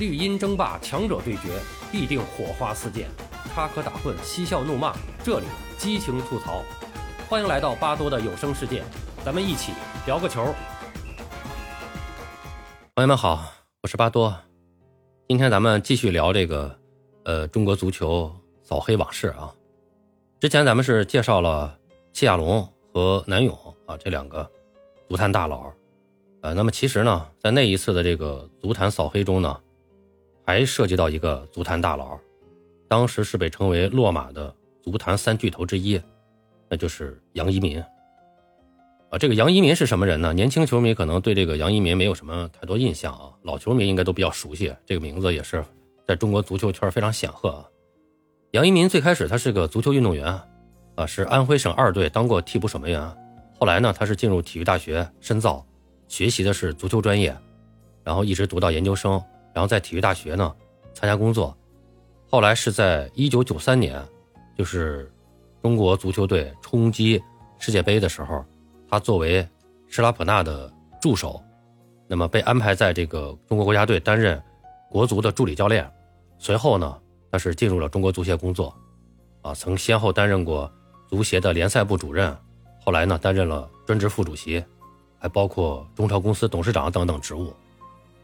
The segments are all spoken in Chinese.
绿茵争霸，强者对决，必定火花四溅；插科打诨，嬉笑怒骂，这里激情吐槽。欢迎来到巴多的有声世界，咱们一起聊个球。朋友们好，我是巴多，今天咱们继续聊这个，呃，中国足球扫黑往事啊。之前咱们是介绍了谢亚龙和南勇啊这两个足坛大佬，呃，那么其实呢，在那一次的这个足坛扫黑中呢。还涉及到一个足坛大佬，当时是被称为“落马”的足坛三巨头之一，那就是杨一民。啊，这个杨一民是什么人呢？年轻球迷可能对这个杨一民没有什么太多印象啊，老球迷应该都比较熟悉，这个名字也是在中国足球圈非常显赫啊。杨一民最开始他是个足球运动员，啊，是安徽省二队当过替补守门员，后来呢，他是进入体育大学深造，学习的是足球专业，然后一直读到研究生。然后在体育大学呢参加工作，后来是在一九九三年，就是中国足球队冲击世界杯的时候，他作为施拉普纳的助手，那么被安排在这个中国国家队担任国足的助理教练。随后呢，他是进入了中国足协工作，啊，曾先后担任过足协的联赛部主任，后来呢担任了专职副主席，还包括中超公司董事长等等职务，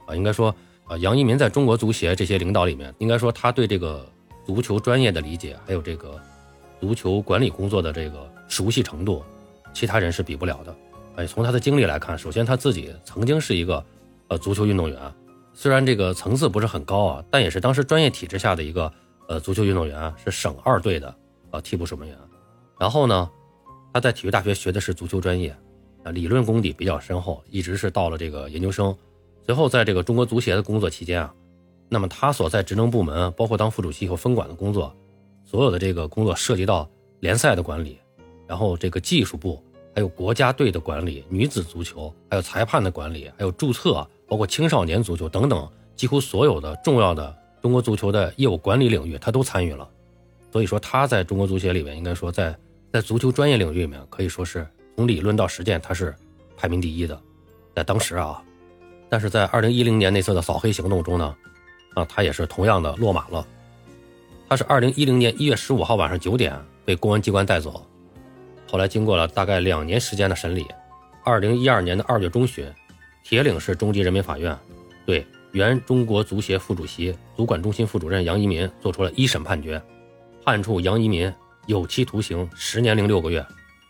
啊，应该说。啊，杨一民在中国足协这些领导里面，应该说他对这个足球专业的理解，还有这个足球管理工作的这个熟悉程度，其他人是比不了的。哎，从他的经历来看，首先他自己曾经是一个呃足球运动员，虽然这个层次不是很高啊，但也是当时专业体制下的一个呃足球运动员，是省二队的呃替补守门员。然后呢，他在体育大学学的是足球专业，啊，理论功底比较深厚，一直是到了这个研究生。随后，在这个中国足协的工作期间啊，那么他所在职能部门，包括当副主席和分管的工作，所有的这个工作涉及到联赛的管理，然后这个技术部，还有国家队的管理，女子足球，还有裁判的管理，还有注册，包括青少年足球等等，几乎所有的重要的中国足球的业务管理领域，他都参与了。所以说，他在中国足协里面，应该说在在足球专业领域里面，可以说是从理论到实践，他是排名第一的，在当时啊。但是在二零一零年那次的扫黑行动中呢，啊，他也是同样的落马了。他是二零一零年一月十五号晚上九点被公安机关带走，后来经过了大概两年时间的审理，二零一二年的二月中旬，铁岭市中级人民法院对原中国足协副主席、足管中心副主任杨一民作出了一审判决，判处杨一民有期徒刑十年零六个月，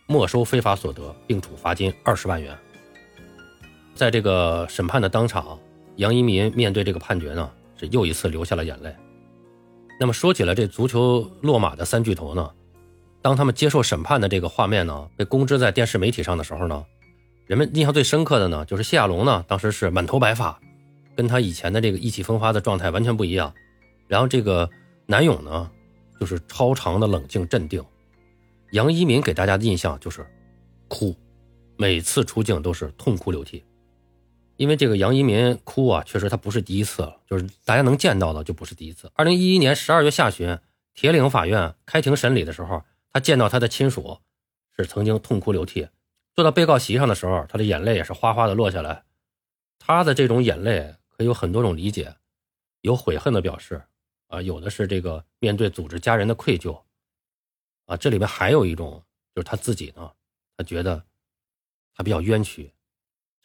没收非法所得，并处罚金二十万元。在这个审判的当场，杨一民面对这个判决呢，是又一次流下了眼泪。那么说起了这足球落马的三巨头呢，当他们接受审判的这个画面呢被公知在电视媒体上的时候呢，人们印象最深刻的呢就是谢亚龙呢，当时是满头白发，跟他以前的这个意气风发的状态完全不一样。然后这个南勇呢，就是超长的冷静镇定。杨一民给大家的印象就是哭，每次出镜都是痛哭流涕。因为这个杨一民哭啊，确实他不是第一次了，就是大家能见到的就不是第一次。二零一一年十二月下旬，铁岭法院开庭审理的时候，他见到他的亲属，是曾经痛哭流涕。坐到被告席上的时候，他的眼泪也是哗哗的落下来。他的这种眼泪可以有很多种理解，有悔恨的表示，啊，有的是这个面对组织家人的愧疚，啊，这里面还有一种就是他自己呢，他觉得他比较冤屈。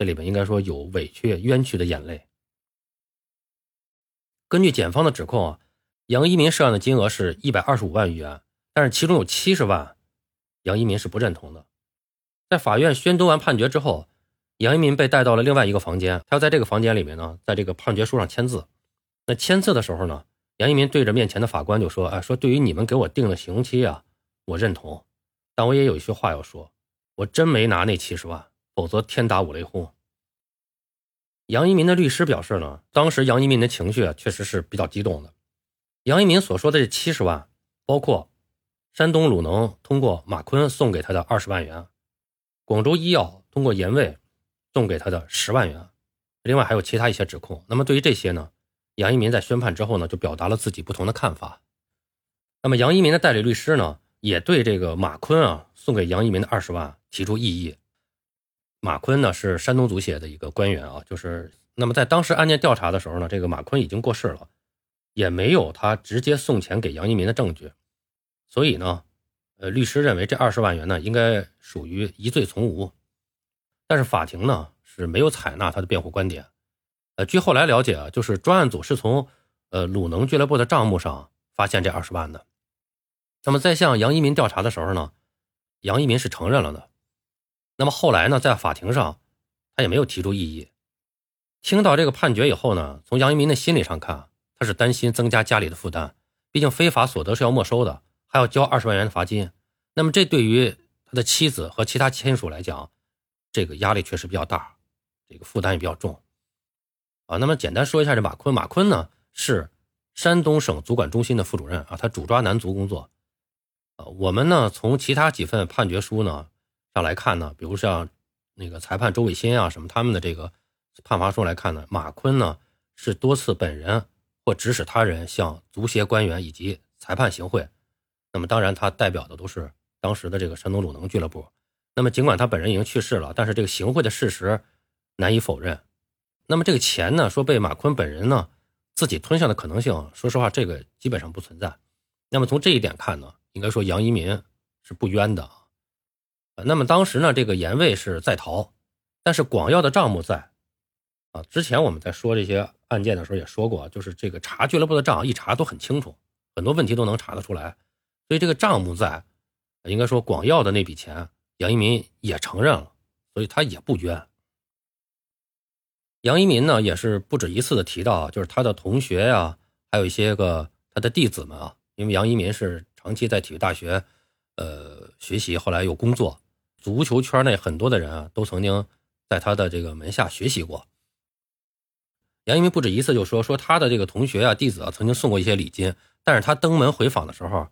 这里面应该说有委屈、冤屈的眼泪。根据检方的指控啊，杨一民涉案的金额是一百二十五万余元，但是其中有七十万，杨一民是不认同的。在法院宣读完判决之后，杨一民被带到了另外一个房间，他要在这个房间里面呢，在这个判决书上签字。那签字的时候呢，杨一民对着面前的法官就说：“哎，说对于你们给我定的刑期啊，我认同，但我也有一句话要说，我真没拿那七十万。”否则天打五雷轰。杨一民的律师表示呢，当时杨一民的情绪啊确实是比较激动的。杨一民所说的这七十万，包括山东鲁能通过马坤送给他的二十万元，广州医药通过严卫送给他的十万元，另外还有其他一些指控。那么对于这些呢，杨一民在宣判之后呢，就表达了自己不同的看法。那么杨一民的代理律师呢，也对这个马坤啊送给杨一民的二十万提出异议。马坤呢是山东足协的一个官员啊，就是那么在当时案件调查的时候呢，这个马坤已经过世了，也没有他直接送钱给杨一民的证据，所以呢，呃，律师认为这二十万元呢应该属于疑罪从无，但是法庭呢是没有采纳他的辩护观点。呃，据后来了解啊，就是专案组是从呃鲁能俱乐部的账目上发现这二十万的。那么在向杨一民调查的时候呢，杨一民是承认了的。那么后来呢，在法庭上他也没有提出异议。听到这个判决以后呢，从杨一民的心理上看，他是担心增加家里的负担，毕竟非法所得是要没收的，还要交二十万元的罚金。那么这对于他的妻子和其他亲属来讲，这个压力确实比较大，这个负担也比较重。啊，那么简单说一下这马坤，马坤呢是山东省足管中心的副主任啊，他主抓男足工作。啊，我们呢从其他几份判决书呢上来看呢，比如像那个裁判周伟新啊什么他们的这个判罚书来看呢，马坤呢是多次本人或指使他人向足协官员以及裁判行贿。那么当然他代表的都是当时的这个山东鲁能俱乐部。那么尽管他本人已经去世了，但是这个行贿的事实难以否认。那么这个钱呢，说被马坤本人呢自己吞下的可能性，说实话，这个基本上不存在。那么从这一点看呢，应该说杨一民是不冤的啊。那么当时呢，这个严卫是在逃，但是广耀的账目在啊。之前我们在说这些案件的时候也说过，就是这个查俱乐部的账一查都很清楚，很多问题都能查得出来。所以这个账目在，应该说广耀的那笔钱，杨一民也承认了，所以他也不冤。杨一民呢，也是不止一次的提到，就是他的同学呀，还有一些个他的弟子们啊，因为杨一民是长期在体育大学，呃，学习，后来又工作，足球圈内很多的人啊，都曾经在他的这个门下学习过。杨一民不止一次就说，说他的这个同学啊、弟子啊，曾经送过一些礼金，但是他登门回访的时候，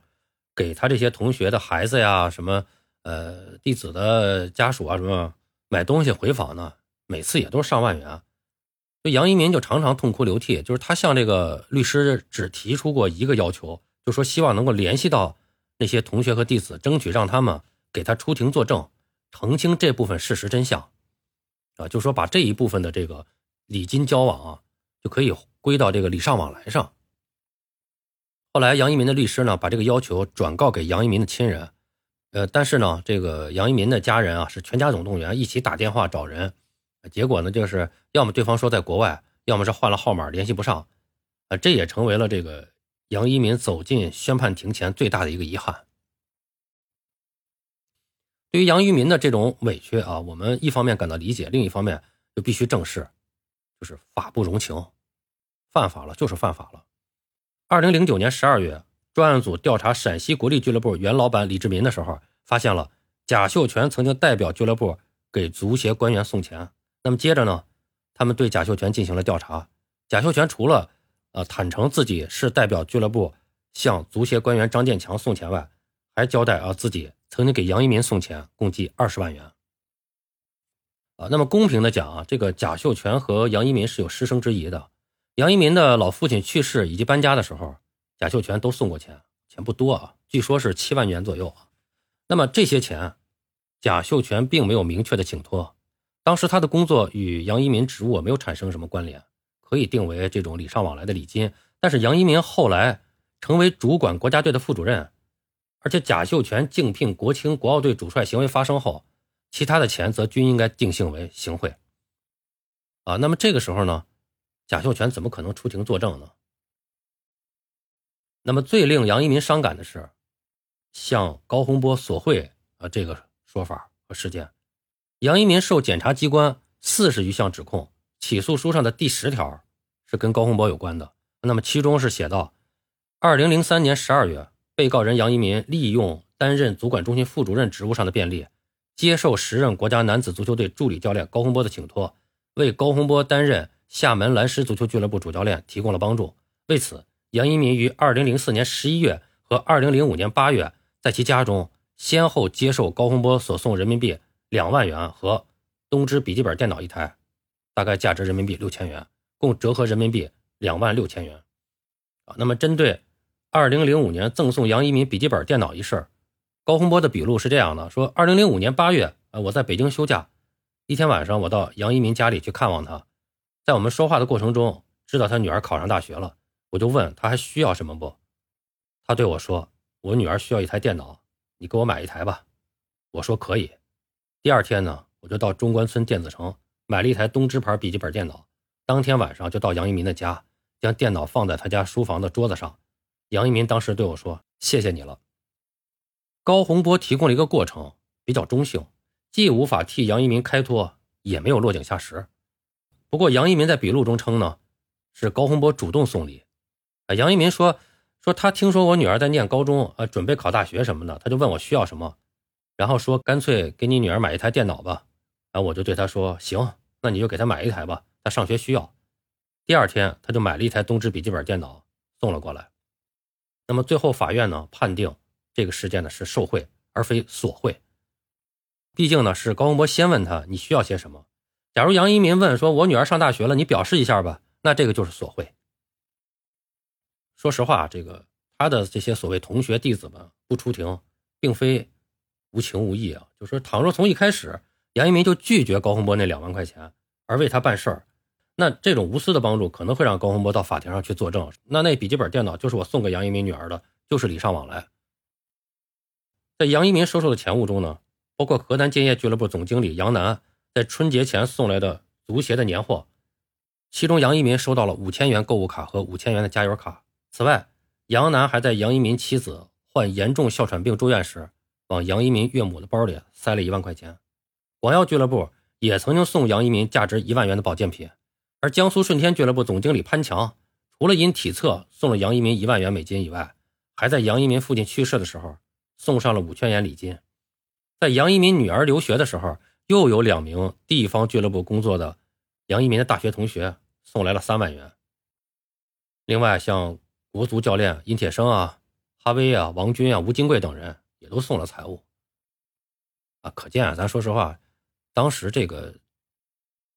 给他这些同学的孩子呀、什么呃弟子的家属啊什么买东西回访呢，每次也都是上万元。所以杨一民就常常痛哭流涕，就是他向这个律师只提出过一个要求，就说希望能够联系到那些同学和弟子，争取让他们给他出庭作证，澄清这部分事实真相，啊，就说把这一部分的这个礼金交往啊，就可以归到这个礼尚往来上。后来杨一民的律师呢，把这个要求转告给杨一民的亲人，呃，但是呢，这个杨一民的家人啊，是全家总动员，一起打电话找人。结果呢，就是要么对方说在国外，要么是换了号码联系不上，啊，这也成为了这个杨一民走进宣判庭前最大的一个遗憾。对于杨一民的这种委屈啊，我们一方面感到理解，另一方面就必须正视，就是法不容情，犯法了就是犯法了。二零零九年十二月，专案组调查陕西国力俱乐部原老板李志民的时候，发现了贾秀全曾经代表俱乐部给足协官员送钱。那么接着呢，他们对贾秀全进行了调查。贾秀全除了呃坦诚自己是代表俱乐部向足协官员张建强送钱外，还交代啊自己曾经给杨一民送钱，共计二十万元。啊，那么公平的讲啊，这个贾秀全和杨一民是有师生之谊的。杨一民的老父亲去世以及搬家的时候，贾秀全都送过钱，钱不多啊，据说是七万元左右。那么这些钱，贾秀全并没有明确的请托。当时他的工作与杨一民职务没有产生什么关联，可以定为这种礼尚往来的礼金。但是杨一民后来成为主管国家队的副主任，而且贾秀全竞聘国青国奥队主帅行为发生后，其他的钱则均应该定性为行贿。啊，那么这个时候呢，贾秀全怎么可能出庭作证呢？那么最令杨一民伤感的是，向高洪波索贿啊这个说法和事件。杨一民受检察机关四十余项指控，起诉书上的第十条是跟高洪波有关的。那么其中是写到，二零零三年十二月，被告人杨一民利用担任足管中心副主任职务上的便利，接受时任国家男子足球队助理教练高洪波的请托，为高洪波担任厦门蓝狮足球俱乐部主教练提供了帮助。为此，杨一民于二零零四年十一月和二零零五年八月，在其家中先后接受高洪波所送人民币。两万元和东芝笔记本电脑一台，大概价值人民币六千元，共折合人民币两万六千元。啊，那么针对二零零五年赠送杨一民笔记本电脑一事，高洪波的笔录是这样的：说，二零零五年八月，呃，我在北京休假，一天晚上，我到杨一民家里去看望他，在我们说话的过程中，知道他女儿考上大学了，我就问他还需要什么不？他对我说：“我女儿需要一台电脑，你给我买一台吧。”我说可以。第二天呢，我就到中关村电子城买了一台东芝牌笔记本电脑。当天晚上就到杨一民的家，将电脑放在他家书房的桌子上。杨一民当时对我说：“谢谢你了。”高洪波提供了一个过程，比较中性，既无法替杨一民开脱，也没有落井下石。不过杨一民在笔录中称呢，是高洪波主动送礼。啊，杨一民说说他听说我女儿在念高中，呃，准备考大学什么的，他就问我需要什么。然后说干脆给你女儿买一台电脑吧，然后我就对他说行，那你就给他买一台吧，他上学需要。第二天他就买了一台东芝笔记本电脑送了过来。那么最后法院呢判定这个事件呢是受贿而非索贿，毕竟呢是高洪波先问他你需要些什么。假如杨一民问说我女儿上大学了，你表示一下吧，那这个就是索贿。说实话，这个他的这些所谓同学弟子们不出庭，并非。无情无义啊！就说倘若从一开始杨一民就拒绝高洪波那两万块钱，而为他办事儿，那这种无私的帮助可能会让高洪波到法庭上去作证。那那笔记本电脑就是我送给杨一民女儿的，就是礼尚往来。在杨一民收受的钱物中呢，包括河南建业俱乐部总经理杨楠在春节前送来的足协的年货，其中杨一民收到了五千元购物卡和五千元的加油卡。此外，杨楠还在杨一民妻子患严重哮喘病住院时。往杨一民岳母的包里塞了一万块钱，广药俱乐部也曾经送杨一民价值一万元的保健品，而江苏舜天俱乐部总经理潘强，除了因体测送了杨一民一万元美金以外，还在杨一民父亲去世的时候送上了五千元礼金，在杨一民女儿留学的时候，又有两名地方俱乐部工作的杨一民的大学同学送来了三万元。另外，像国足教练殷铁生啊、哈威啊、王军啊、吴金贵等人。也都送了财物，啊，可见啊，咱说实话，当时这个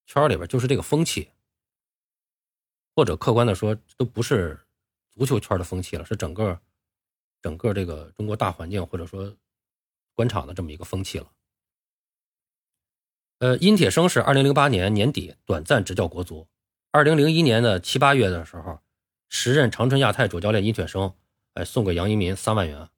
圈里边就是这个风气，或者客观的说，都不是足球圈的风气了，是整个整个这个中国大环境或者说官场的这么一个风气了。呃，殷铁生是二零零八年年底短暂执教国足，二零零一年的七八月的时候，时任长春亚泰主教练殷铁生，哎，送给杨一民三万元。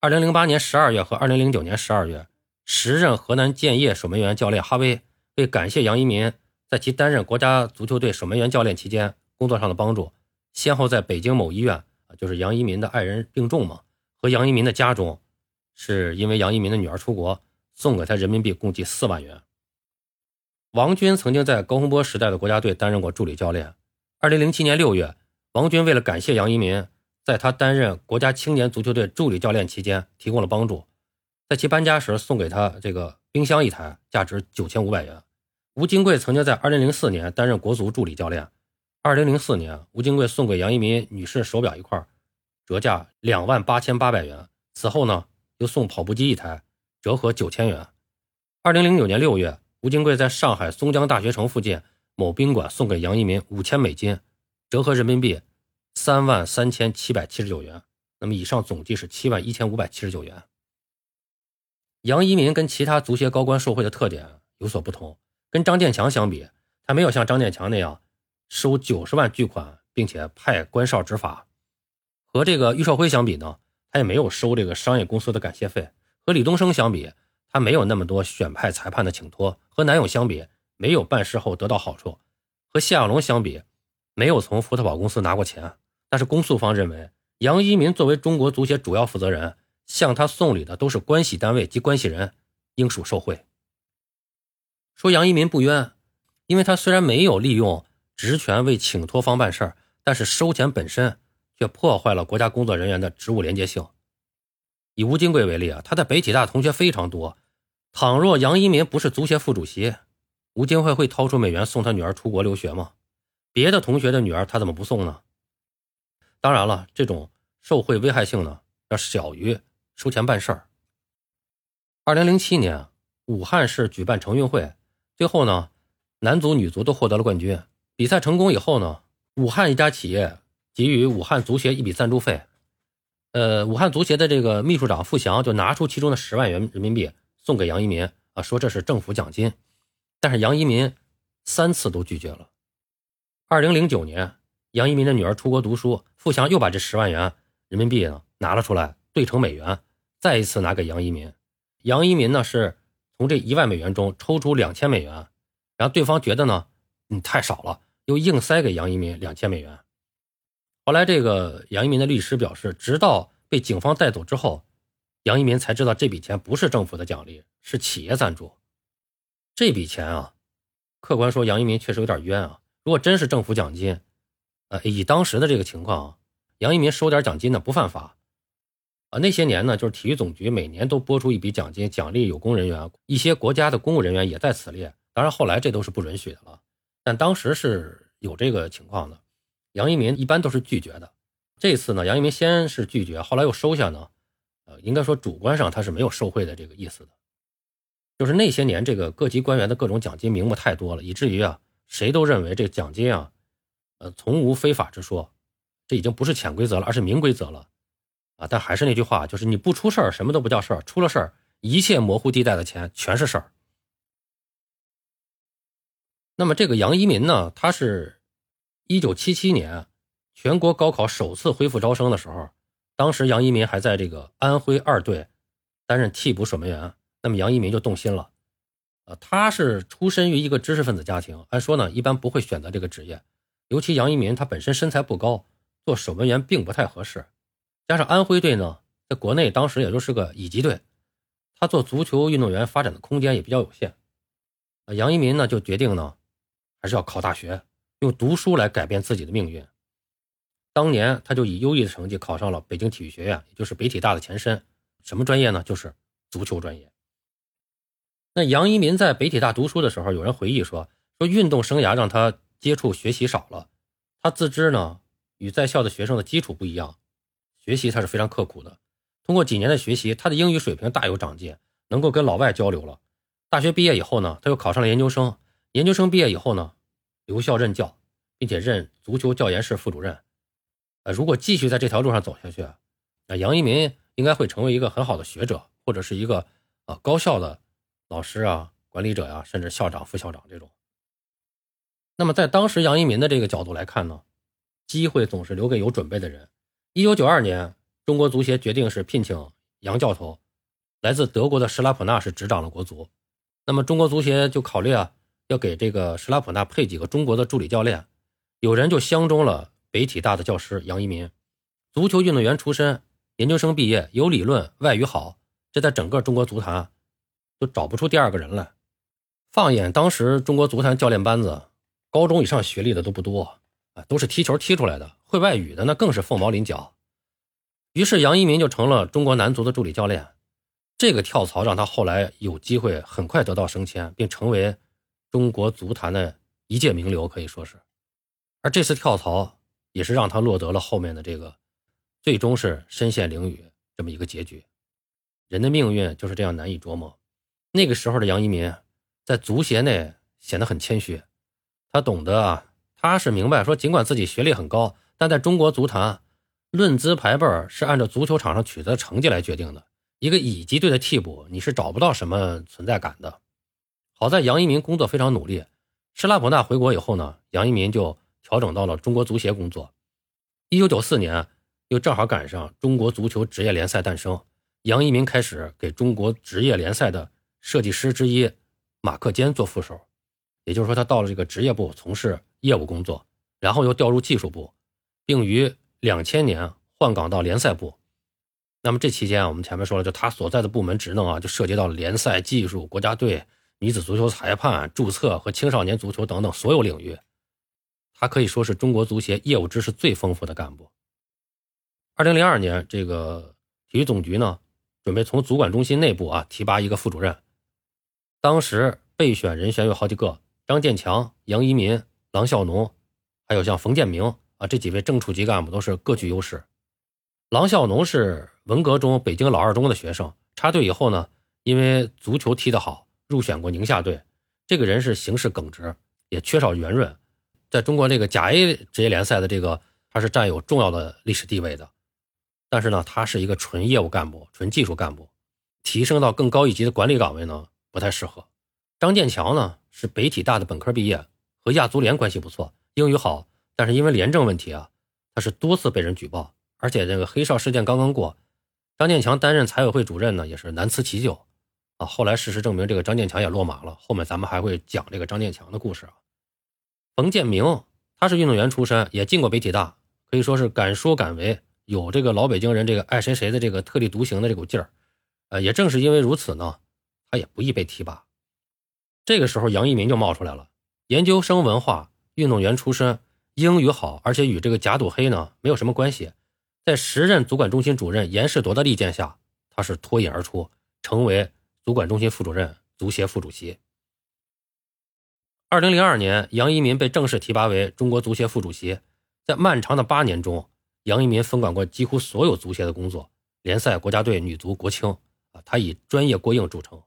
二零零八年十二月和二零零九年十二月，时任河南建业守门员教练哈威为感谢杨一民在其担任国家足球队守门员教练期间工作上的帮助，先后在北京某医院啊，就是杨一民的爱人病重嘛，和杨一民的家中，是因为杨一民的女儿出国，送给他人民币共计四万元。王军曾经在高洪波时代的国家队担任过助理教练。二零零七年六月，王军为了感谢杨一民。在他担任国家青年足球队助理教练期间，提供了帮助。在其搬家时，送给他这个冰箱一台，价值九千五百元。吴金贵曾经在二零零四年担任国足助理教练。二零零四年，吴金贵送给杨一民女士手表一块，折价两万八千八百元。此后呢，又送跑步机一台，折合九千元。二零零九年六月，吴金贵在上海松江大学城附近某宾馆送给杨一民五千美金，折合人民币。三万三千七百七十九元，那么以上总计是七万一千五百七十九元。杨一民跟其他足协高官受贿的特点有所不同，跟张建强相比，他没有像张建强那样收九十万巨款，并且派官少执法；和这个郁少辉相比呢，他也没有收这个商业公司的感谢费；和李东生相比，他没有那么多选派裁判的请托；和南勇相比，没有办事后得到好处；和谢亚龙相比，没有从福特宝公司拿过钱。但是公诉方认为，杨一民作为中国足协主要负责人，向他送礼的都是关系单位及关系人，应属受贿。说杨一民不冤，因为他虽然没有利用职权为请托方办事儿，但是收钱本身却破坏了国家工作人员的职务廉洁性。以吴金贵为例啊，他在北体大同学非常多。倘若杨一民不是足协副主席，吴金贵会掏出美元送他女儿出国留学吗？别的同学的女儿他怎么不送呢？当然了，这种受贿危害性呢要小于收钱办事儿。二零零七年，武汉市举办城运会，最后呢，男足、女足都获得了冠军。比赛成功以后呢，武汉一家企业给予武汉足协一笔赞助费。呃，武汉足协的这个秘书长付翔就拿出其中的十万元人民币送给杨一民啊，说这是政府奖金。但是杨一民三次都拒绝了，二零零九年，杨一民的女儿出国读书，付翔又把这十万元人民币呢拿了出来，兑成美元，再一次拿给杨一民。杨一民呢是从这一万美元中抽出两千美元，然后对方觉得呢，你太少了，又硬塞给杨一民两千美元。后来这个杨一民的律师表示，直到被警方带走之后，杨一民才知道这笔钱不是政府的奖励，是企业赞助。这笔钱啊，客观说，杨一民确实有点冤啊。如果真是政府奖金，呃，以当时的这个情况，杨一民收点奖金呢不犯法。那些年呢，就是体育总局每年都拨出一笔奖金奖励有功人员，一些国家的公务人员也在此列。当然后来这都是不允许的了，但当时是有这个情况的。杨一民一般都是拒绝的，这次呢，杨一民先是拒绝，后来又收下呢，呃，应该说主观上他是没有受贿的这个意思的。就是那些年，这个各级官员的各种奖金名目太多了，以至于啊，谁都认为这个奖金啊，呃，从无非法之说，这已经不是潜规则了，而是明规则了，啊！但还是那句话，就是你不出事儿，什么都不叫事儿；出了事儿，一切模糊地带的钱全是事儿。那么这个杨一民呢，他是一九七七年全国高考首次恢复招生的时候，当时杨一民还在这个安徽二队担任替补守门员。那么杨一民就动心了，呃，他是出身于一个知识分子家庭，按说呢一般不会选择这个职业，尤其杨一民他本身身材不高，做守门员并不太合适，加上安徽队呢在国内当时也就是个乙级队，他做足球运动员发展的空间也比较有限，杨一民呢就决定呢还是要考大学，用读书来改变自己的命运。当年他就以优异的成绩考上了北京体育学院，也就是北体大的前身，什么专业呢？就是足球专业。那杨一民在北体大读书的时候，有人回忆说，说运动生涯让他接触学习少了。他自知呢，与在校的学生的基础不一样，学习他是非常刻苦的。通过几年的学习，他的英语水平大有长进，能够跟老外交流了。大学毕业以后呢，他又考上了研究生。研究生毕业以后呢，留校任教，并且任足球教研室副主任。呃，如果继续在这条路上走下去，那杨一民应该会成为一个很好的学者，或者是一个呃高校的。老师啊，管理者呀，甚至校长、副校长这种。那么，在当时杨一民的这个角度来看呢，机会总是留给有准备的人。一九九二年，中国足协决定是聘请杨教头，来自德国的施拉普纳是执掌了国足。那么，中国足协就考虑啊，要给这个施拉普纳配几个中国的助理教练。有人就相中了北体大的教师杨一民，足球运动员出身，研究生毕业，有理论，外语好，这在整个中国足坛。都找不出第二个人来。放眼当时中国足坛教练班子，高中以上学历的都不多啊，都是踢球踢出来的，会外语的那更是凤毛麟角。于是杨一民就成了中国男足的助理教练。这个跳槽让他后来有机会很快得到升迁，并成为中国足坛的一介名流，可以说是。而这次跳槽也是让他落得了后面的这个，最终是身陷囹圄这么一个结局。人的命运就是这样难以琢磨。那个时候的杨一民，在足协内显得很谦虚。他懂得啊，他是明白说，尽管自己学历很高，但在中国足坛，论资排辈是按照足球场上取得成绩来决定的。一个乙级队的替补，你是找不到什么存在感的。好在杨一民工作非常努力。施拉普纳回国以后呢，杨一民就调整到了中国足协工作。一九九四年，又正好赶上中国足球职业联赛诞生，杨一民开始给中国职业联赛的。设计师之一马克坚做副手，也就是说，他到了这个职业部从事业务工作，然后又调入技术部，并于两千年换岗到联赛部。那么这期间啊，我们前面说了，就他所在的部门职能啊，就涉及到联赛技术、国家队、女子足球裁判、注册和青少年足球等等所有领域。他可以说是中国足协业务知识最丰富的干部。二零零二年，这个体育总局呢，准备从足管中心内部啊提拔一个副主任。当时备选人选有好几个，张建强、杨一民、郎孝农，还有像冯建明啊，这几位正处级干部都是各具优势。郎孝农是文革中北京老二中的学生，插队以后呢，因为足球踢得好，入选过宁夏队。这个人是行事耿直，也缺少圆润，在中国这个甲 A 职业联赛的这个，他是占有重要的历史地位的。但是呢，他是一个纯业务干部、纯技术干部，提升到更高一级的管理岗位呢？不太适合。张建强呢是北体大的本科毕业，和亚足联关系不错，英语好，但是因为廉政问题啊，他是多次被人举报，而且这个黑哨事件刚刚过，张建强担任财委会主任呢，也是难辞其咎啊。后来事实证明，这个张建强也落马了。后面咱们还会讲这个张建强的故事啊。冯建明，他是运动员出身，也进过北体大，可以说是敢说敢为，有这个老北京人这个爱谁谁的这个特立独行的这股劲儿。呃，也正是因为如此呢，他也不易被提拔。这个时候，杨一民就冒出来了，研究生文化，运动员出身，英语好，而且与这个假赌黑呢没有什么关系。在时任足管中心主任严世铎的力荐下，他是脱颖而出，成为足管中心副主任、足协副主席。二零零二年，杨一民被正式提拔为中国足协副主席。在漫长的八年中，杨一民分管过几乎所有足协的工作，联赛、国家队、女足、国青。啊他以专业过硬著称。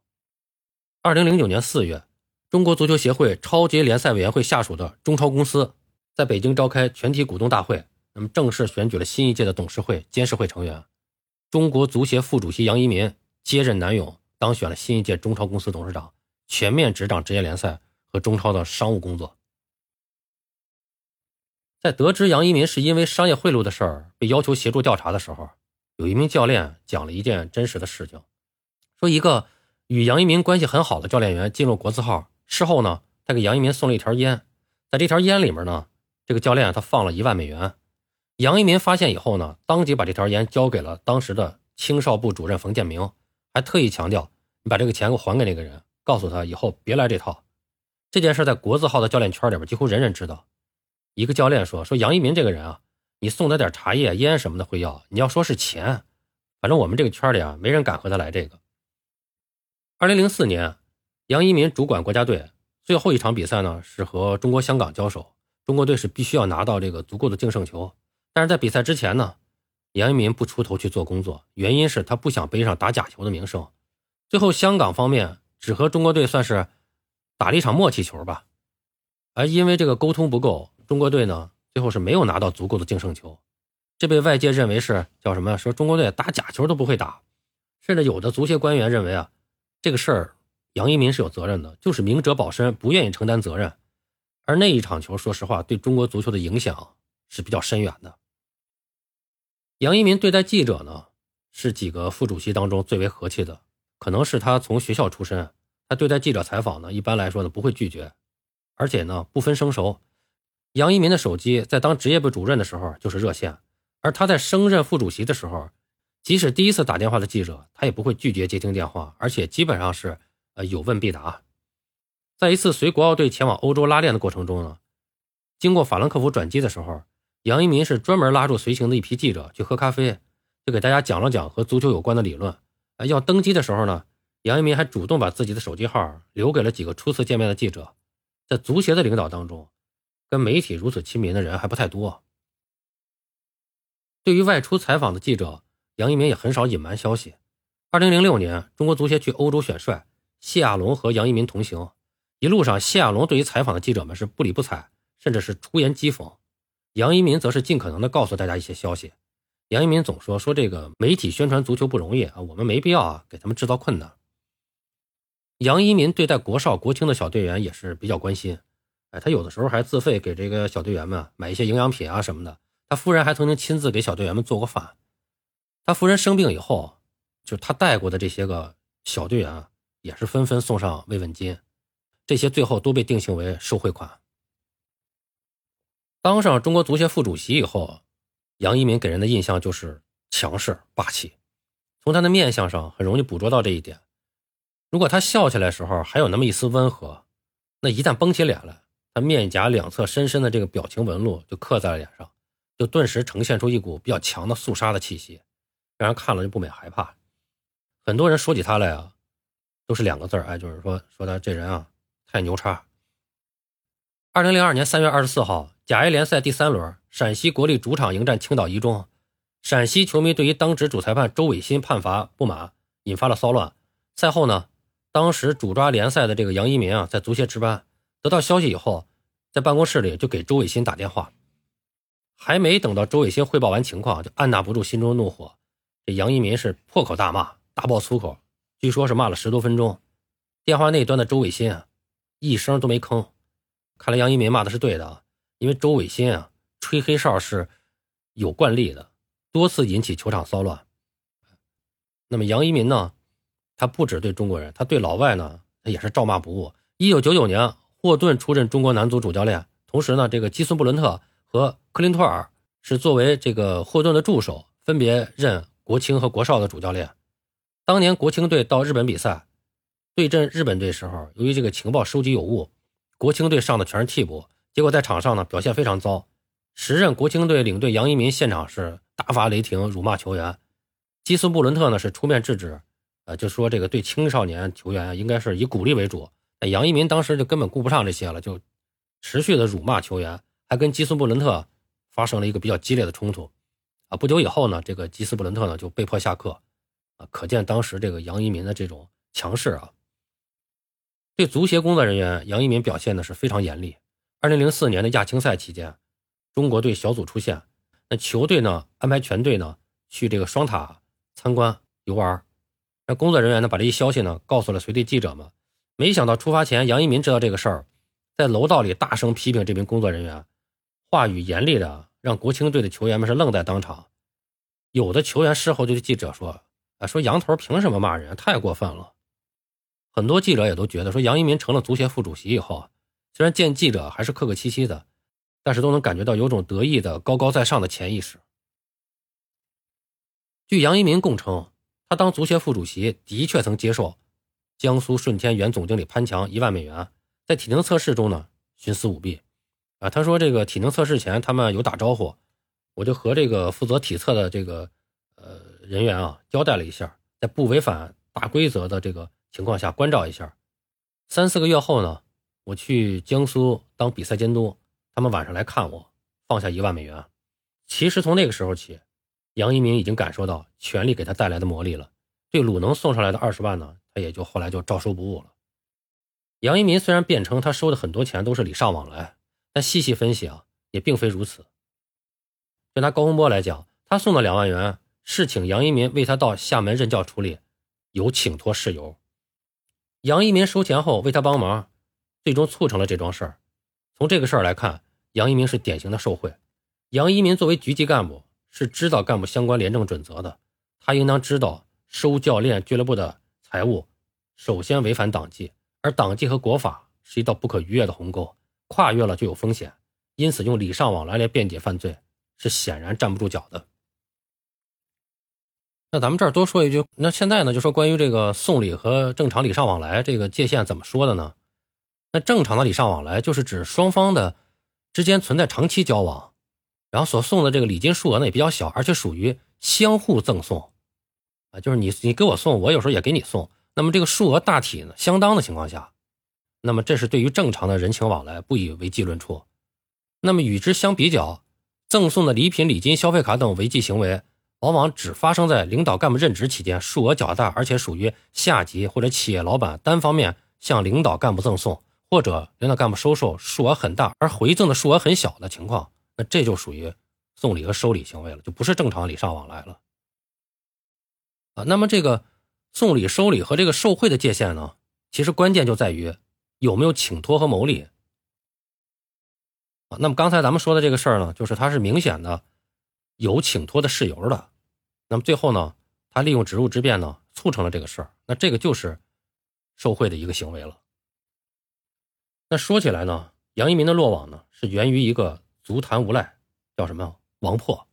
二零零九年四月，中国足球协会超级联赛委员会下属的中超公司在北京召开全体股东大会，那么正式选举了新一届的董事会、监事会成员。中国足协副主席杨一民接任南勇，当选了新一届中超公司董事长，全面执掌职业联赛和中超的商务工作。在得知杨一民是因为商业贿赂的事儿被要求协助调查的时候，有一名教练讲了一件真实的事情。说一个与杨一民关系很好的教练员进入国字号，事后呢，他给杨一民送了一条烟，在这条烟里面呢，这个教练他放了一万美元。杨一民发现以后呢，当即把这条烟交给了当时的青少部主任冯建明，还特意强调：“你把这个钱给我还给那个人，告诉他以后别来这套。”这件事在国字号的教练圈里边几乎人人知道。一个教练说：“说杨一民这个人啊，你送他点茶叶、烟什么的会要，你要说是钱，反正我们这个圈里啊，没人敢和他来这个。”二零零四年，杨一民主管国家队，最后一场比赛呢是和中国香港交手，中国队是必须要拿到这个足够的净胜球。但是在比赛之前呢，杨一民不出头去做工作，原因是他不想背上打假球的名声。最后香港方面只和中国队算是打了一场默契球吧，而因为这个沟通不够，中国队呢最后是没有拿到足够的净胜球，这被外界认为是叫什么？说中国队打假球都不会打，甚至有的足协官员认为啊。这个事儿，杨一民是有责任的，就是明哲保身，不愿意承担责任。而那一场球，说实话，对中国足球的影响是比较深远的。杨一民对待记者呢，是几个副主席当中最为和气的，可能是他从学校出身，他对待记者采访呢，一般来说呢不会拒绝，而且呢不分生熟。杨一民的手机在当职业部主任的时候就是热线，而他在升任副主席的时候。即使第一次打电话的记者，他也不会拒绝接听电话，而且基本上是呃有问必答。在一次随国奥队前往欧洲拉练的过程中呢，经过法兰克福转机的时候，杨一民是专门拉住随行的一批记者去喝咖啡，就给大家讲了讲和足球有关的理论。呃，要登机的时候呢，杨一民还主动把自己的手机号留给了几个初次见面的记者。在足协的领导当中，跟媒体如此亲民的人还不太多。对于外出采访的记者。杨一民也很少隐瞒消息。二零零六年，中国足协去欧洲选帅，谢亚龙和杨一民同行。一路上，谢亚龙对于采访的记者们是不理不睬，甚至是出言讥讽。杨一民则是尽可能的告诉大家一些消息。杨一民总说说这个媒体宣传足球不容易啊，我们没必要啊给他们制造困难。杨一民对待国少、国青的小队员也是比较关心，哎，他有的时候还自费给这个小队员们买一些营养品啊什么的。他夫人还曾经亲自给小队员们做过饭。他夫人生病以后，就他带过的这些个小队员啊，也是纷纷送上慰问金，这些最后都被定性为受贿款。当上中国足协副主席以后，杨一鸣给人的印象就是强势霸气，从他的面相上很容易捕捉到这一点。如果他笑起来时候还有那么一丝温和，那一旦绷起脸来，他面颊两侧深深的这个表情纹路就刻在了脸上，就顿时呈现出一股比较强的肃杀的气息。让人看了就不免害怕。很多人说起他来啊，都是两个字儿，哎，就是说说他这人啊太牛叉。二零零二年三月二十四号，甲 A 联赛第三轮，陕西国力主场迎战青岛一中，陕西球迷对于当值主裁判周伟新判罚不满，引发了骚乱。赛后呢，当时主抓联赛的这个杨一民啊，在足协值班，得到消息以后，在办公室里就给周伟新打电话，还没等到周伟新汇报完情况，就按捺不住心中怒火。这杨一民是破口大骂，大爆粗口，据说是骂了十多分钟。电话那端的周伟新啊，一声都没吭。看来杨一民骂的是对的。因为周伟新啊吹黑哨是有惯例的，多次引起球场骚乱。那么杨一民呢，他不止对中国人，他对老外呢，他也是照骂不误。一九九九年，霍顿出任中国男足主教练，同时呢，这个基斯布伦特和克林托尔是作为这个霍顿的助手，分别任国青和国少的主教练。当年国青队到日本比赛，对阵日本队时候，由于这个情报收集有误，国青队上的全是替补。结果在场上呢表现非常糟，时任国青队领队杨一民现场是大发雷霆，辱骂球员。基斯布伦特呢是出面制止，呃，就说这个对青少年球员应该是以鼓励为主。那杨一民当时就根本顾不上这些了，就持续的辱骂球员，还跟基斯布伦特发生了一个比较激烈的冲突。啊，不久以后呢，这个基斯布伦特呢就被迫下课。啊，可见当时这个杨一民的这种强势啊。对足协工作人员，杨一民表现的是非常严厉。二零零四年的亚青赛期间，中国队小组出线，那球队呢安排全队呢去这个双塔参观游玩。那工作人员呢把这一消息呢告诉了随队记者们，没想到出发前杨一民知道这个事儿，在楼道里大声批评这名工作人员，话语严厉的让国青队的球员们是愣在当场。有的球员事后就对记者说：“啊，说杨头凭什么骂人？太过分了。”很多记者也都觉得说杨一民成了足协副主席以后。虽然见记者还是客客气气的，但是都能感觉到有种得意的高高在上的潜意识。据杨一民供称，他当足协副主席的确曾接受江苏舜天原总经理潘强一万美元，在体能测试中呢徇私舞弊。啊，他说这个体能测试前他们有打招呼，我就和这个负责体测的这个人员啊交代了一下，在不违反大规则的这个情况下关照一下。三四个月后呢。我去江苏当比赛监督，他们晚上来看我，放下一万美元。其实从那个时候起，杨一鸣已经感受到权力给他带来的魔力了。对鲁能送上来的二十万呢，他也就后来就照收不误了。杨一鸣虽然辩称他收的很多钱都是礼尚往来，但细细分析啊，也并非如此。就拿高洪波来讲，他送的两万元是请杨一民为他到厦门任教处理，有请托事由。杨一民收钱后为他帮忙。最终促成了这桩事儿。从这个事儿来看，杨一民是典型的受贿。杨一民作为局级干部，是知道干部相关廉政准则的，他应当知道收教练俱乐部的财物，首先违反党纪，而党纪和国法是一道不可逾越的鸿沟，跨越了就有风险。因此，用礼尚往来来辩解犯罪，是显然站不住脚的。那咱们这儿多说一句，那现在呢，就说关于这个送礼和正常礼尚往来这个界限怎么说的呢？那正常的礼尚往来就是指双方的之间存在长期交往，然后所送的这个礼金数额呢也比较小，而且属于相互赠送，啊，就是你你给我送，我有时候也给你送，那么这个数额大体呢相当的情况下，那么这是对于正常的人情往来不以违纪论处。那么与之相比较，赠送的礼品、礼金、消费卡等违纪行为，往往只发生在领导干部任职期间，数额较大，而且属于下级或者企业老板单方面向领导干部赠送。或者领导干部收受数额很大，而回赠的数额很小的情况，那这就属于送礼和收礼行为了，就不是正常礼尚往来了。啊，那么这个送礼、收礼和这个受贿的界限呢，其实关键就在于有没有请托和牟利。啊，那么刚才咱们说的这个事儿呢，就是它是明显的有请托的事由的，那么最后呢，他利用职务之便呢，促成了这个事儿，那这个就是受贿的一个行为了。那说起来呢，杨一民的落网呢，是源于一个足坛无赖，叫什么王破。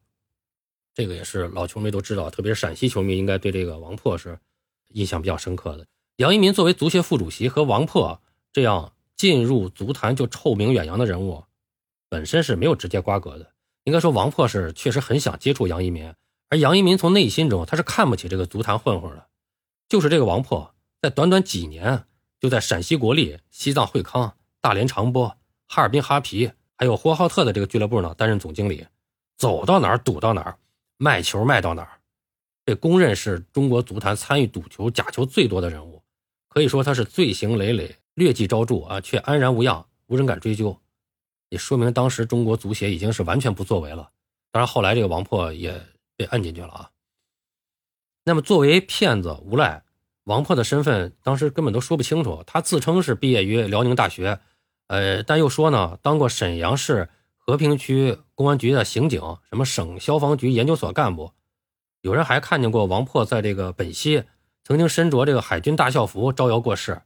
这个也是老球迷都知道，特别是陕西球迷应该对这个王破是印象比较深刻的。杨一民作为足协副主席和王破这样进入足坛就臭名远扬的人物，本身是没有直接瓜葛的。应该说，王破是确实很想接触杨一民，而杨一民从内心中他是看不起这个足坛混混的。就是这个王破，在短短几年就在陕西国力、西藏惠康。大连长波、哈尔滨哈皮，还有呼和浩特的这个俱乐部呢，担任总经理，走到哪儿赌到哪儿，卖球卖到哪儿，被公认是中国足坛参与赌球假球最多的人物，可以说他是罪行累累、劣迹昭著啊，却安然无恙，无人敢追究，也说明当时中国足协已经是完全不作为了。当然后来这个王破也被摁进去了啊。那么作为骗子无赖，王破的身份当时根本都说不清楚，他自称是毕业于辽宁大学。呃，但又说呢，当过沈阳市和平区公安局的刑警，什么省消防局研究所干部，有人还看见过王破在这个本溪曾经身着这个海军大校服招摇过市，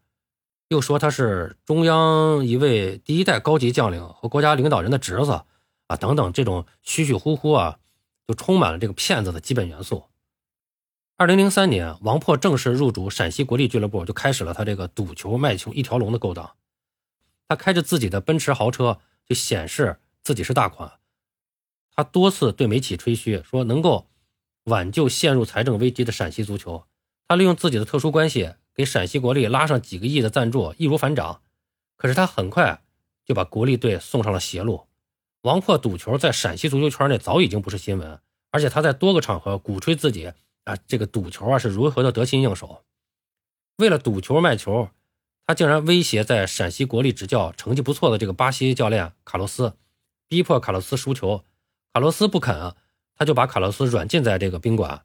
又说他是中央一位第一代高级将领和国家领导人的侄子啊，等等，这种虚虚乎乎啊，就充满了这个骗子的基本元素。二零零三年，王破正式入主陕西国力俱乐部，就开始了他这个赌球卖球一条龙的勾当。他开着自己的奔驰豪车，就显示自己是大款。他多次对媒体吹嘘说能够挽救陷入财政危机的陕西足球。他利用自己的特殊关系，给陕西国力拉上几个亿的赞助，易如反掌。可是他很快就把国力队送上了邪路。王破赌球在陕西足球圈内早已经不是新闻，而且他在多个场合鼓吹自己。啊，这个赌球啊是如何的得心应手？为了赌球卖球，他竟然威胁在陕西国力执教成绩不错的这个巴西教练卡洛斯，逼迫卡洛斯输球。卡洛斯不肯，他就把卡洛斯软禁在这个宾馆，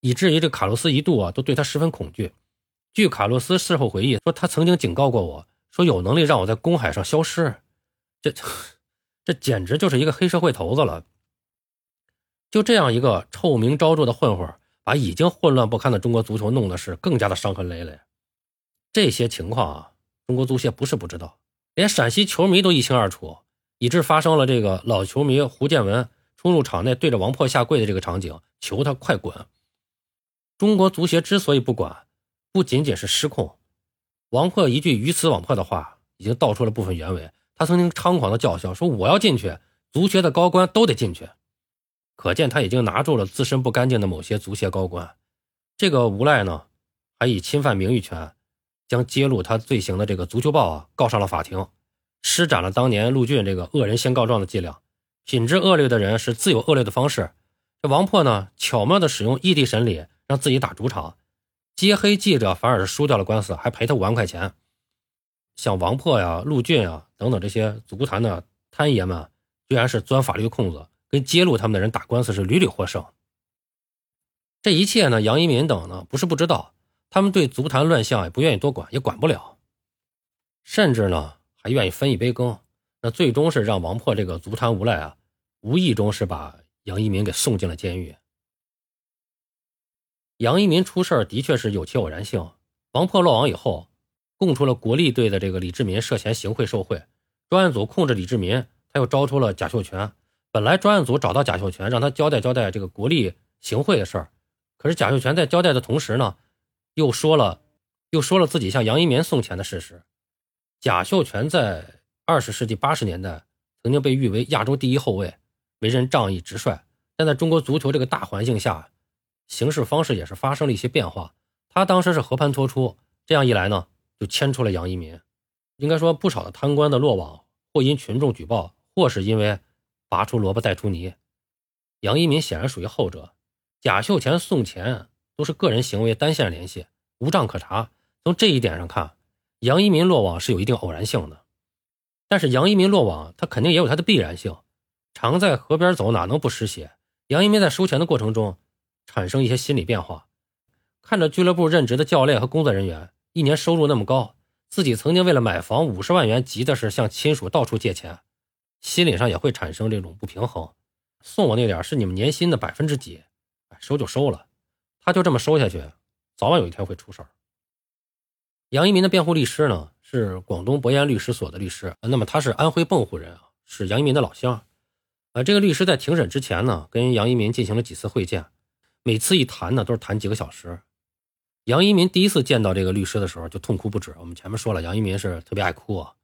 以至于这卡洛斯一度啊都对他十分恐惧。据卡洛斯事后回忆说，他曾经警告过我说，有能力让我在公海上消失。这这简直就是一个黑社会头子了。就这样一个臭名昭著的混混。把已经混乱不堪的中国足球弄得是更加的伤痕累累。这些情况啊，中国足协不是不知道，连陕西球迷都一清二楚，以致发生了这个老球迷胡建文冲入场内对着王破下跪的这个场景，求他快滚。中国足协之所以不管，不仅仅是失控。王破一句鱼死网破的话，已经道出了部分原委。他曾经猖狂的叫嚣说：“我要进去，足协的高官都得进去。”可见他已经拿住了自身不干净的某些足协高官，这个无赖呢，还以侵犯名誉权，将揭露他罪行的这个《足球报》啊告上了法庭，施展了当年陆俊这个恶人先告状的伎俩。品质恶劣的人是自有恶劣的方式。这王破呢，巧妙的使用异地审理，让自己打主场，揭黑记者反而是输掉了官司，还赔他五万块钱。像王破呀、陆俊啊等等这些足坛的贪爷们，居然是钻法律空子。跟揭露他们的人打官司是屡屡获胜。这一切呢，杨一民等呢不是不知道，他们对足坛乱象也不愿意多管，也管不了，甚至呢还愿意分一杯羹。那最终是让王破这个足坛无赖啊，无意中是把杨一民给送进了监狱。杨一民出事的确是有其偶然性。王破落网以后，供出了国力队的这个李志民涉嫌行贿受贿，专案组控制李志民，他又招出了贾秀全。本来专案组找到贾秀全，让他交代交代这个国力行贿的事儿，可是贾秀全在交代的同时呢，又说了，又说了自己向杨一民送钱的事实。贾秀全在二十世纪八十年代曾经被誉为亚洲第一后卫，为人仗义直率。但在中国足球这个大环境下，行事方式也是发生了一些变化。他当时是和盘托出，这样一来呢，就牵出了杨一民。应该说，不少的贪官的落网，或因群众举报，或是因为。拔出萝卜带出泥，杨一民显然属于后者。贾秀全送钱都是个人行为，单线联系，无账可查。从这一点上看，杨一民落网是有一定偶然性的。但是杨一民落网，他肯定也有他的必然性。常在河边走，哪能不湿鞋？杨一民在收钱的过程中产生一些心理变化，看着俱乐部任职的教练和工作人员一年收入那么高，自己曾经为了买房五十万元，急的是向亲属到处借钱。心理上也会产生这种不平衡，送我那点是你们年薪的百分之几，收就收了，他就这么收下去，早晚有一天会出事儿。杨一民的辩护律师呢是广东博彦律师所的律师，那么他是安徽蚌埠人啊，是杨一民的老乡。呃，这个律师在庭审之前呢，跟杨一民进行了几次会见，每次一谈呢都是谈几个小时。杨一民第一次见到这个律师的时候就痛哭不止。我们前面说了，杨一民是特别爱哭啊。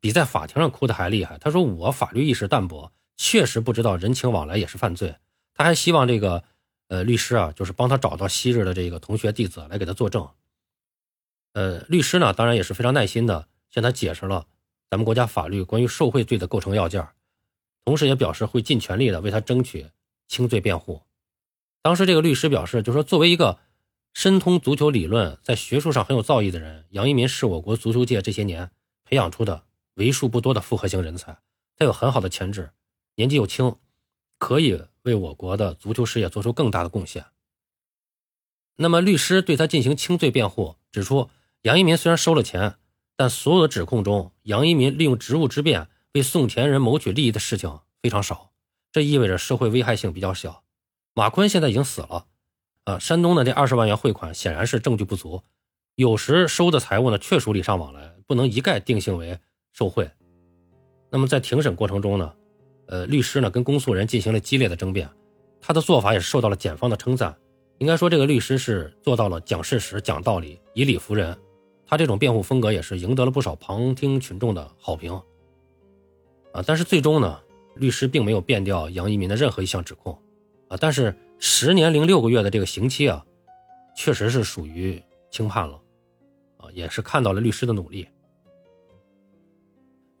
比在法庭上哭的还厉害。他说：“我法律意识淡薄，确实不知道人情往来也是犯罪。”他还希望这个呃律师啊，就是帮他找到昔日的这个同学弟子来给他作证。呃，律师呢，当然也是非常耐心的向他解释了咱们国家法律关于受贿罪的构成要件，同时也表示会尽全力的为他争取轻罪辩护。当时这个律师表示，就说作为一个深通足球理论、在学术上很有造诣的人，杨一民是我国足球界这些年培养出的。为数不多的复合型人才，他有很好的潜质，年纪又轻，可以为我国的足球事业做出更大的贡献。那么，律师对他进行轻罪辩护，指出杨一民虽然收了钱，但所有的指控中，杨一民利用职务之便为送钱人谋取利益的事情非常少，这意味着社会危害性比较小。马坤现在已经死了，啊，山东的这二十万元汇款显然是证据不足，有时收的财物呢确属礼尚往来，不能一概定性为受贿。那么在庭审过程中呢，呃，律师呢跟公诉人进行了激烈的争辩，他的做法也是受到了检方的称赞。应该说，这个律师是做到了讲事实、讲道理、以理服人。他这种辩护风格也是赢得了不少旁听群众的好评。啊，但是最终呢，律师并没有辩掉杨一民的任何一项指控。但是十年零六个月的这个刑期啊，确实是属于轻判了。啊，也是看到了律师的努力。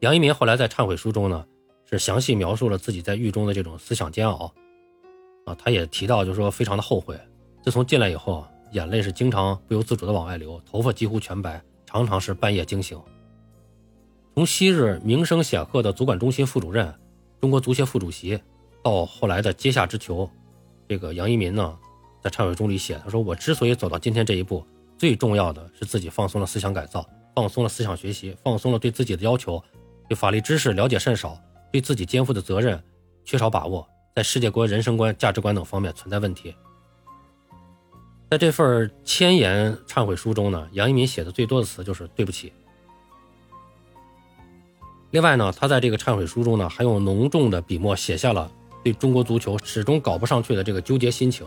杨一民后来在忏悔书中呢，是详细描述了自己在狱中的这种思想煎熬。啊，他也提到，就是说非常的后悔。自从进来以后，眼泪是经常不由自主的往外流，头发几乎全白，常常是半夜惊醒。从昔日名声显赫的足管中心副主任、中国足协副主席，到后来的阶下之囚，这个杨一民呢，在忏悔书里写，他说：“我之所以走到今天这一步，最重要的是自己放松了思想改造，放松了思想学习，放松了对自己的要求，对法律知识了解甚少，对自己肩负的责任缺少把握，在世界观、人生观、价值观等方面存在问题。”在这份千言忏悔书中呢，杨一民写的最多的词就是“对不起”。另外呢，他在这个忏悔书中呢，还用浓重的笔墨写下了对中国足球始终搞不上去的这个纠结心情。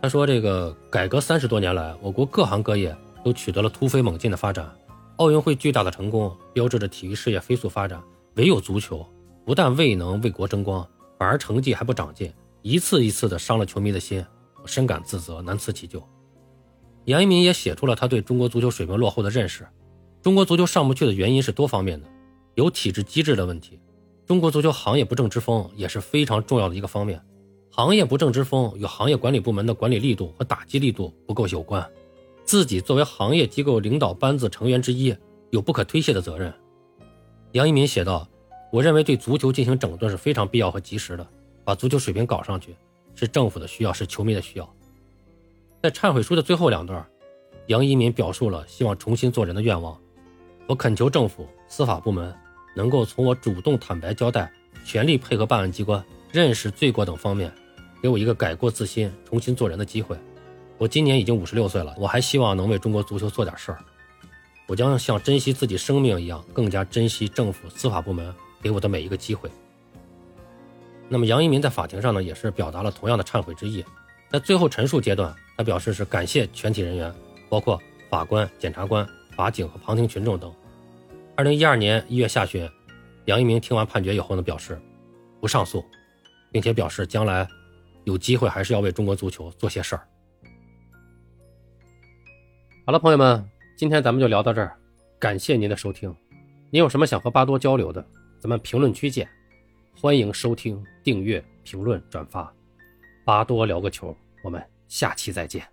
他说：“这个改革三十多年来，我国各行各业都取得了突飞猛进的发展，奥运会巨大的成功标志着体育事业飞速发展，唯有足球不但未能为国争光，反而成绩还不长进，一次一次的伤了球迷的心。”我深感自责，难辞其咎。杨一民也写出了他对中国足球水平落后的认识。中国足球上不去的原因是多方面的，有体制机制的问题。中国足球行业不正之风也是非常重要的一个方面。行业不正之风与行业管理部门的管理力度和打击力度不够有关。自己作为行业机构领导班子成员之一，有不可推卸的责任。杨一民写道：“我认为对足球进行整顿是非常必要和及时的，把足球水平搞上去。”是政府的需要，是球迷的需要。在忏悔书的最后两段，杨一民表述了希望重新做人的愿望。我恳求政府、司法部门能够从我主动坦白交代、全力配合办案机关、认识罪过等方面，给我一个改过自新、重新做人的机会。我今年已经五十六岁了，我还希望能为中国足球做点事儿。我将像珍惜自己生命一样，更加珍惜政府、司法部门给我的每一个机会。那么杨一民在法庭上呢，也是表达了同样的忏悔之意。在最后陈述阶段，他表示是感谢全体人员，包括法官、检察官、法警和旁听群众等。二零一二年一月下旬，杨一鸣听完判决以后呢，表示不上诉，并且表示将来有机会还是要为中国足球做些事儿。好了，朋友们，今天咱们就聊到这儿，感谢您的收听。您有什么想和巴多交流的，咱们评论区见。欢迎收听、订阅、评论、转发，巴多聊个球，我们下期再见。